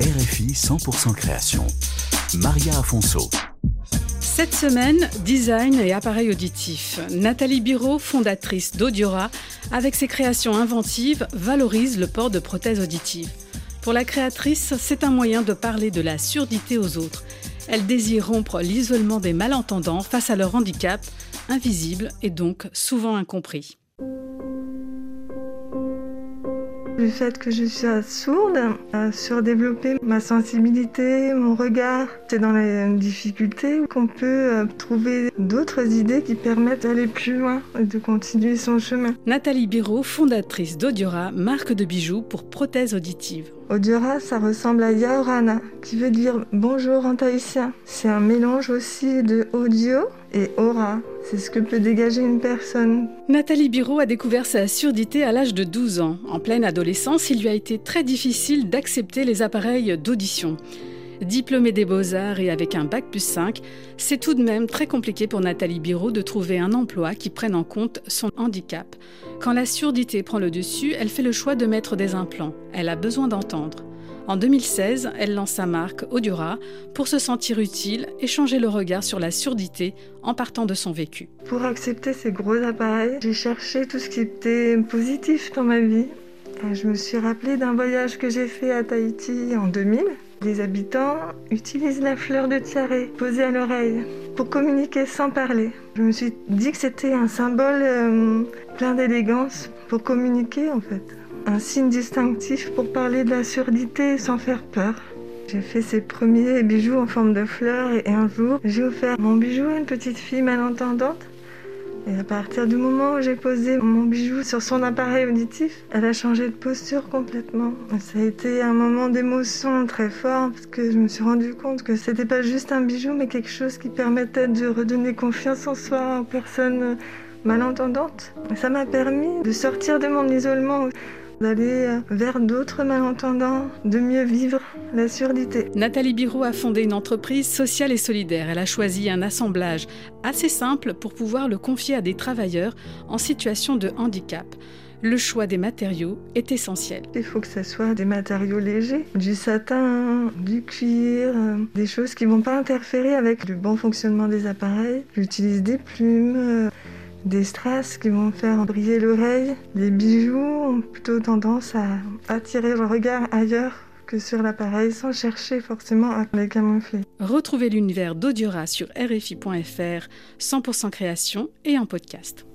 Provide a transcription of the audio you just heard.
RFI 100% création. Maria Afonso. Cette semaine, design et appareil auditif. Nathalie Biro, fondatrice d'Audiora, avec ses créations inventives, valorise le port de prothèses auditives. Pour la créatrice, c'est un moyen de parler de la surdité aux autres. Elle désire rompre l'isolement des malentendants face à leur handicap, invisible et donc souvent incompris. Le fait que je sois sourde a surdéveloppé ma sensibilité, mon regard. C'est dans les difficultés qu'on peut euh, trouver d'autres idées qui permettent d'aller plus loin et de continuer son chemin. Nathalie Biro, fondatrice d'Audiora, marque de bijoux pour prothèses auditives. Audiora, ça ressemble à Yaorana, qui veut dire bonjour en tahitien. C'est un mélange aussi de audio et aura. C'est ce que peut dégager une personne. Nathalie Biro a découvert sa surdité à l'âge de 12 ans. En pleine adolescence, il lui a été très difficile d'accepter les appareils d'audition. Diplômée des beaux-arts et avec un bac plus 5, c'est tout de même très compliqué pour Nathalie Biro de trouver un emploi qui prenne en compte son handicap. Quand la surdité prend le dessus, elle fait le choix de mettre des implants. Elle a besoin d'entendre. En 2016, elle lance sa marque Audiora pour se sentir utile et changer le regard sur la surdité en partant de son vécu. Pour accepter ces gros appareils, j'ai cherché tout ce qui était positif dans ma vie. Je me suis rappelé d'un voyage que j'ai fait à Tahiti en 2000. Les habitants utilisent la fleur de tiare posée à l'oreille pour communiquer sans parler. Je me suis dit que c'était un symbole euh, plein d'élégance pour communiquer en fait un signe distinctif pour parler de la surdité sans faire peur. J'ai fait ces premiers bijoux en forme de fleurs et un jour, j'ai offert mon bijou à une petite fille malentendante. Et à partir du moment où j'ai posé mon bijou sur son appareil auditif, elle a changé de posture complètement. Ça a été un moment d'émotion très fort parce que je me suis rendu compte que c'était pas juste un bijou mais quelque chose qui permettait de redonner confiance en soi aux personnes malentendantes. Ça m'a permis de sortir de mon isolement d'aller vers d'autres malentendants, de mieux vivre la surdité. Nathalie Biro a fondé une entreprise sociale et solidaire. Elle a choisi un assemblage assez simple pour pouvoir le confier à des travailleurs en situation de handicap. Le choix des matériaux est essentiel. Il faut que ce soit des matériaux légers, du satin, du cuir, euh, des choses qui ne vont pas interférer avec le bon fonctionnement des appareils. J'utilise des plumes euh, des strass qui vont faire briller l'oreille. Les bijoux ont plutôt tendance à attirer le regard ailleurs que sur l'appareil sans chercher forcément à les camoufler. Retrouvez l'univers d'Audiora sur RFI.fr, 100% création et en podcast.